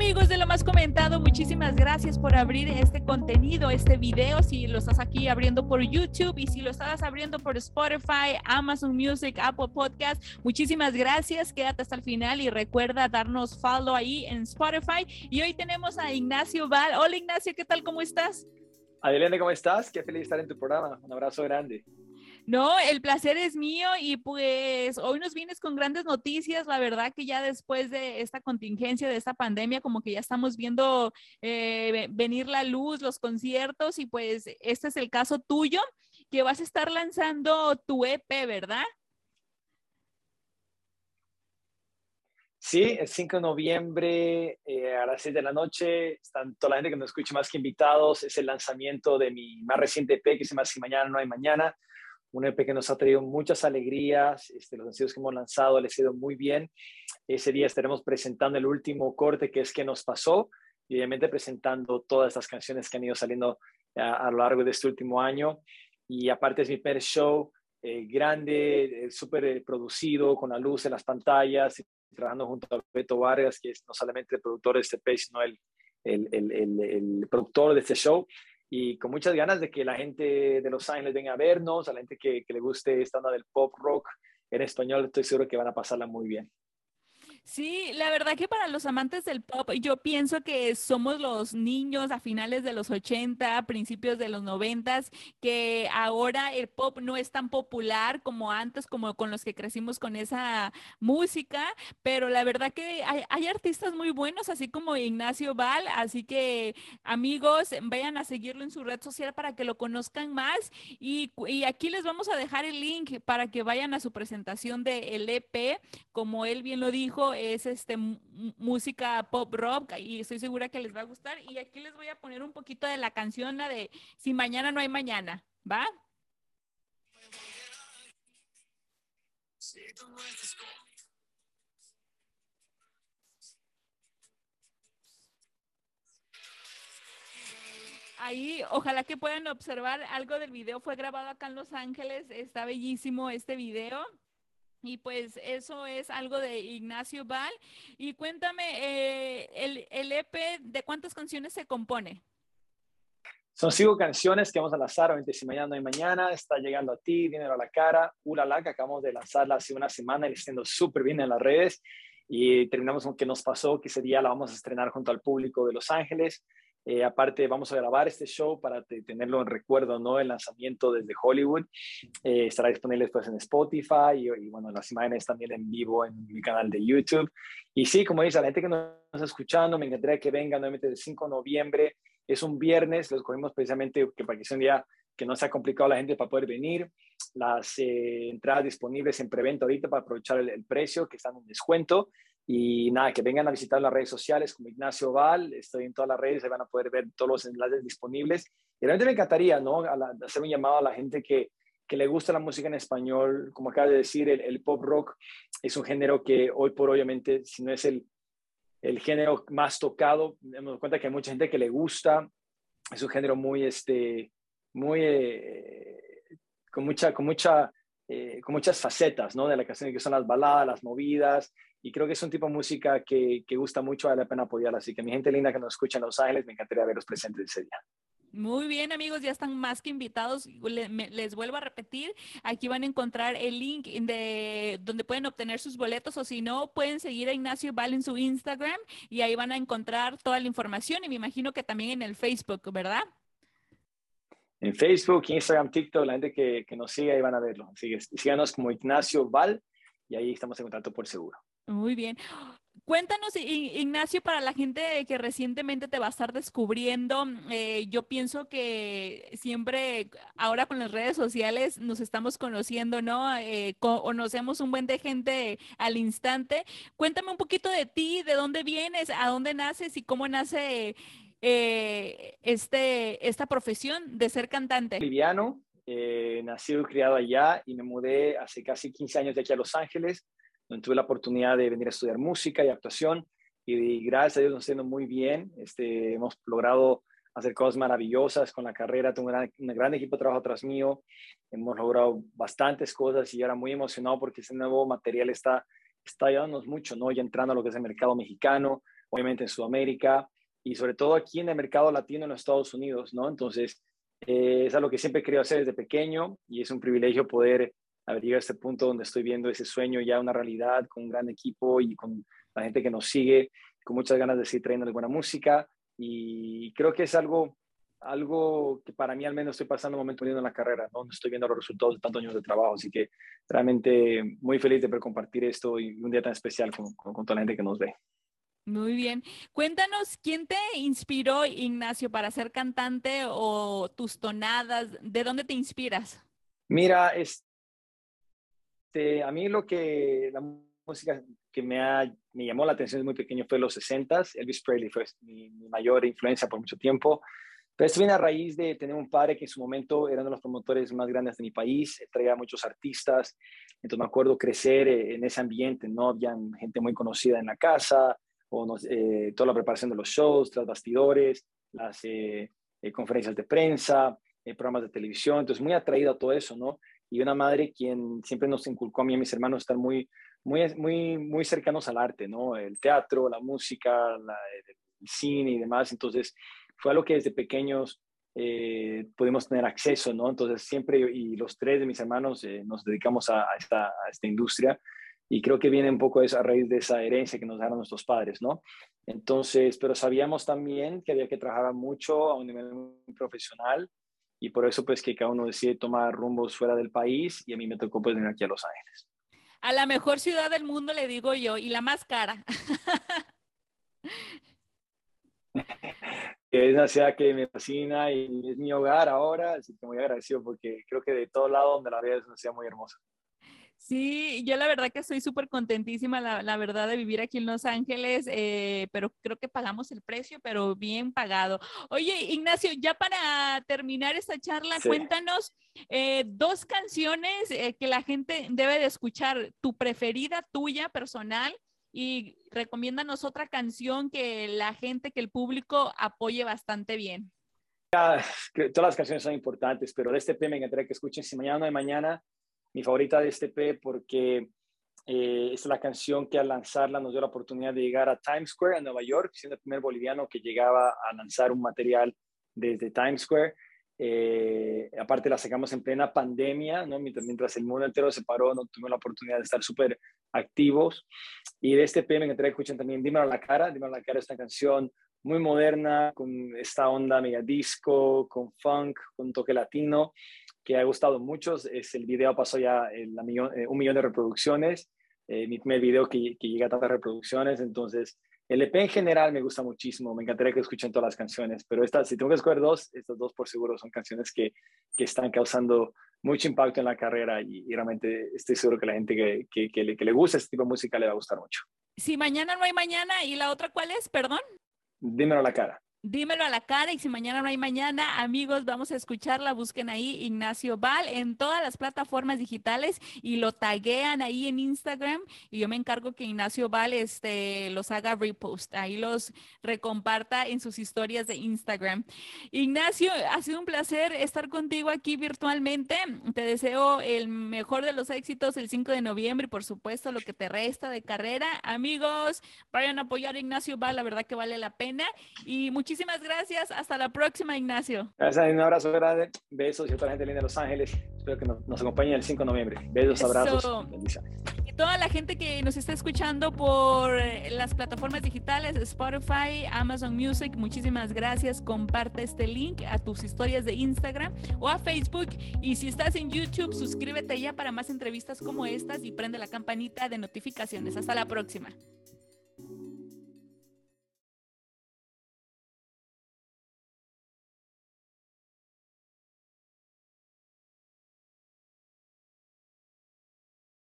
Amigos de lo más comentado, muchísimas gracias por abrir este contenido, este video, si lo estás aquí abriendo por YouTube y si lo estás abriendo por Spotify, Amazon Music, Apple Podcast, muchísimas gracias, quédate hasta el final y recuerda darnos follow ahí en Spotify. Y hoy tenemos a Ignacio Val. Hola Ignacio, ¿qué tal? ¿Cómo estás? Adelene, ¿cómo estás? Qué feliz estar en tu programa. Un abrazo grande. No, el placer es mío y pues hoy nos vienes con grandes noticias. La verdad que ya después de esta contingencia, de esta pandemia, como que ya estamos viendo eh, venir la luz, los conciertos y pues este es el caso tuyo, que vas a estar lanzando tu EP, ¿verdad? Sí, el 5 de noviembre eh, a las 6 de la noche. Están toda la gente que nos escucha más que invitados. Es el lanzamiento de mi más reciente EP que se llama Si Mañana No Hay Mañana un EP que nos ha traído muchas alegrías, este, los sencillos que hemos lanzado les ha ido muy bien. Ese día estaremos presentando el último corte que es ¿Qué nos pasó? Y obviamente presentando todas estas canciones que han ido saliendo a, lo largo de este último año. Y aparte es mi primer show eh, grande, eh, súper eh, producido, con la luz en las pantallas, trabajando junto a Beto Vargas, que es no solamente el productor de este EP, sino el, el, el, el productor de este show y con muchas ganas de que la gente de Los Ángeles venga a vernos, a la gente que, le guste esta onda del pop rock en español, estoy seguro que van a pasarla muy bien. Sí, la verdad que para los amantes del pop, yo pienso que somos los niños a finales de los 80, principios de los 90, que ahora el pop no es tan popular como antes, como con los que crecimos con esa música, pero la verdad que hay, artistas muy buenos, así como Ignacio Val, así que amigos, vayan a seguirlo en su red social para que lo conozcan más y, y aquí les vamos a dejar el link para que vayan a su presentación de EP, como él bien lo dijo es este música pop rock y estoy segura que les va a gustar. Y aquí les voy a poner un poquito de la canción, la de Si mañana no hay mañana, ¿va? Ahí, ojalá que puedan observar algo del video. Fue grabado acá en Los Ángeles. Está bellísimo este video. Y pues eso es algo de Ignacio Val. Y cuéntame, eh, el, el, EP, ¿de cuántas canciones se compone? Son cinco canciones que vamos a lanzar, obviamente si mañana no hay mañana, está llegando a ti, dinero a la cara, Ulala, que acabamos de lanzarla hace una semana y está súper bien en las redes. Y terminamos con que nos pasó, que ese día la vamos a estrenar junto al público de Los Ángeles. Eh, aparte, vamos a grabar este show para tenerlo en recuerdo, ¿no? El lanzamiento desde Hollywood. Eh, estará disponible después en Spotify y, bueno, las imágenes también en vivo en mi canal de YouTube. Y sí, como dice, la gente que nos está escuchando, me encantaría que vengan nuevamente el 5 de noviembre. Es un viernes, los cogimos precisamente que para que sea un día que no sea complicado la gente para poder venir. Las eh, entradas disponibles en preventa ahorita para aprovechar el precio, que están en descuento. Y nada, que vengan a visitar las redes sociales como Ignacio Val, estoy en todas las redes, ahí van a poder ver todos los enlaces disponibles. Y realmente me encantaría, ¿no? hacer un llamado a la gente que, que le gusta la música en español. Como acaba de decir, el, pop rock es un género que hoy por obviamente, si no es el, el género más tocado, me dado cuenta que hay mucha gente que le gusta. Es un género muy, este, muy, eh, con mucha, con mucha, eh, con muchas facetas, ¿no? De la canción, que son las baladas, las movidas, y creo que es un tipo de música que, que gusta mucho, vale la pena apoyarla. Así que mi gente linda que nos escucha en Los Ángeles, me encantaría verlos presentes ese día. Muy bien, amigos, ya están más que invitados. Les vuelvo a repetir, aquí van a encontrar el link de donde pueden obtener sus boletos o si no, pueden seguir a Ignacio Val en su Instagram y ahí van a encontrar toda la información y me imagino que también en el Facebook, ¿verdad? En Facebook, Instagram, TikTok, la gente que, que nos sigue ahí van a verlo. Así que síganos como Ignacio Val y ahí estamos en contacto por seguro. Muy bien. Cuéntanos, Ignacio, para la gente que recientemente te va a estar descubriendo, eh, yo pienso que siempre ahora con las redes sociales nos estamos conociendo, ¿no? Eh, conocemos un buen de gente al instante. Cuéntame un poquito de ti, de dónde vienes, a dónde naces y cómo nace eh, este, esta profesión de ser cantante. Liviano, nacido y criado allá y me mudé hace casi 15 años de aquí a Los Ángeles donde tuve la oportunidad de venir a estudiar música y actuación y gracias a Dios nos está yendo muy bien. Este, hemos logrado hacer cosas maravillosas con la carrera, tengo un gran, equipo de trabajo atrás mío, hemos logrado bastantes cosas y ahora muy emocionado porque ese nuevo material está, está ayudándonos mucho, ¿no? Ya entrando a lo que es el mercado mexicano, obviamente en Sudamérica y sobre todo aquí en el mercado latino en los Estados Unidos, ¿no? Entonces, eh, es algo que siempre he querido hacer desde pequeño y es un privilegio poder haber llegado a este punto donde estoy viendo ese sueño ya una realidad con un gran equipo y con la gente que nos sigue, con muchas ganas de seguir trayendo buena música y creo que es algo algo que para mí al menos estoy pasando un momento viendo en la carrera, ¿no? Estoy viendo los resultados de tantos años de trabajo, así que realmente muy feliz de poder compartir esto y un día tan especial con, con, toda la gente que nos ve. Muy bien. Cuéntanos, ¿quién te inspiró, Ignacio, para ser cantante o tus tonadas? ¿De dónde te inspiras? Mira, este, a mí lo que la música que me, ha, me llamó la atención desde muy pequeño fue los 60s. Elvis Presley fue mi, mayor influencia por mucho tiempo. Pero esto viene a raíz de tener un padre que en su momento era uno de los promotores más grandes de mi país, traía muchos artistas, entonces me acuerdo crecer eh, en ese ambiente, ¿no? Había gente muy conocida en la casa, o eh, toda la preparación de los shows, tras bastidores, las eh, conferencias de prensa, programas de televisión, entonces muy atraído a todo eso, ¿no? Y una madre quien siempre nos inculcó a mí y a mis hermanos estar muy, muy, muy, muy cercanos al arte, ¿no? El teatro, la música, el cine y demás, entonces fue algo que desde pequeños eh, pudimos tener acceso, ¿no? Entonces siempre, y los tres de mis hermanos eh, nos dedicamos a, esta, industria y creo que viene un poco a raíz de esa herencia que nos dejaron nuestros padres, ¿no? Entonces, pero sabíamos también que había que trabajar mucho a un nivel profesional y por eso pues que cada uno decide tomar rumbos fuera del país y a mí me tocó pues venir aquí a Los Ángeles. A la mejor ciudad del mundo le digo yo y la más cara. es una ciudad que me fascina y es mi hogar ahora, así que muy agradecido porque creo que de todo lado donde la veo es una ciudad muy hermosa. Sí, yo la verdad que estoy súper contentísima, la, verdad, de vivir aquí en Los Ángeles, eh, pero creo que pagamos el precio, pero bien pagado. Oye, Ignacio, ya para terminar esta charla, cuéntanos eh, dos canciones eh, que la gente debe de escuchar, tu preferida tuya personal y recomiéndanos otra canción que la gente, que el público apoye bastante bien. todas las canciones son importantes, pero de este P me encantaría que escuchen Si Mañana No hay Mañana, mi favorita de este P porque eh, es la canción que al lanzarla nos dio la oportunidad de llegar a Times Square en Nueva York, siendo el primer boliviano que llegaba a lanzar un material desde Times Square. Eh, aparte la sacamos en plena pandemia, ¿no? mientras, el mundo entero se paró, no tuvimos la oportunidad de estar súper activos. Y de este PM que escuchen también Dímelo a la cara. Dímelo a la cara es una canción muy moderna, con esta onda mega disco, con funk, con toque latino, que ha gustado mucho. Es, el video pasó ya el, eh, un millón de reproducciones. Eh, mi primer video que, que llega a tantas reproducciones, entonces el EP en general me gusta muchísimo, me encantaría que escuchen todas las canciones, pero estas, si tengo que escoger dos, estas dos por seguro son canciones que, que están causando mucho impacto en la carrera y, realmente estoy seguro que la gente que, que, que, le, que le gusta este tipo de música le va a gustar mucho. Si mañana no hay mañana, ¿y la otra cuál es? Perdón. Dímelo a la cara. Dímelo a la cara y si mañana no hay mañana, amigos, vamos a escucharla. Busquen ahí Ignacio Val en todas las plataformas digitales y lo taguean ahí en Instagram y yo me encargo que Ignacio Val este, los haga repost, ahí los recomparta en sus historias de Instagram. Ignacio, ha sido un placer estar contigo aquí virtualmente. Te deseo el mejor de los éxitos el 5 de noviembre y por supuesto lo que te resta de carrera. Amigos, vayan a apoyar a Ignacio Val, la verdad que vale la pena y Muchísimas gracias. Hasta la próxima, Ignacio. Gracias, un abrazo grande. Besos y a toda la gente linda de Los Ángeles. Espero que nos, acompañen el 5 de noviembre. Besos, abrazos. Bendiciones. Y toda la gente que nos está escuchando por eh, las plataformas digitales, Spotify, Amazon Music, muchísimas gracias. Comparte este link a tus historias de Instagram o a Facebook. Y si estás en YouTube, suscríbete ya para más entrevistas como estas y prende la campanita de notificaciones. Hasta la próxima.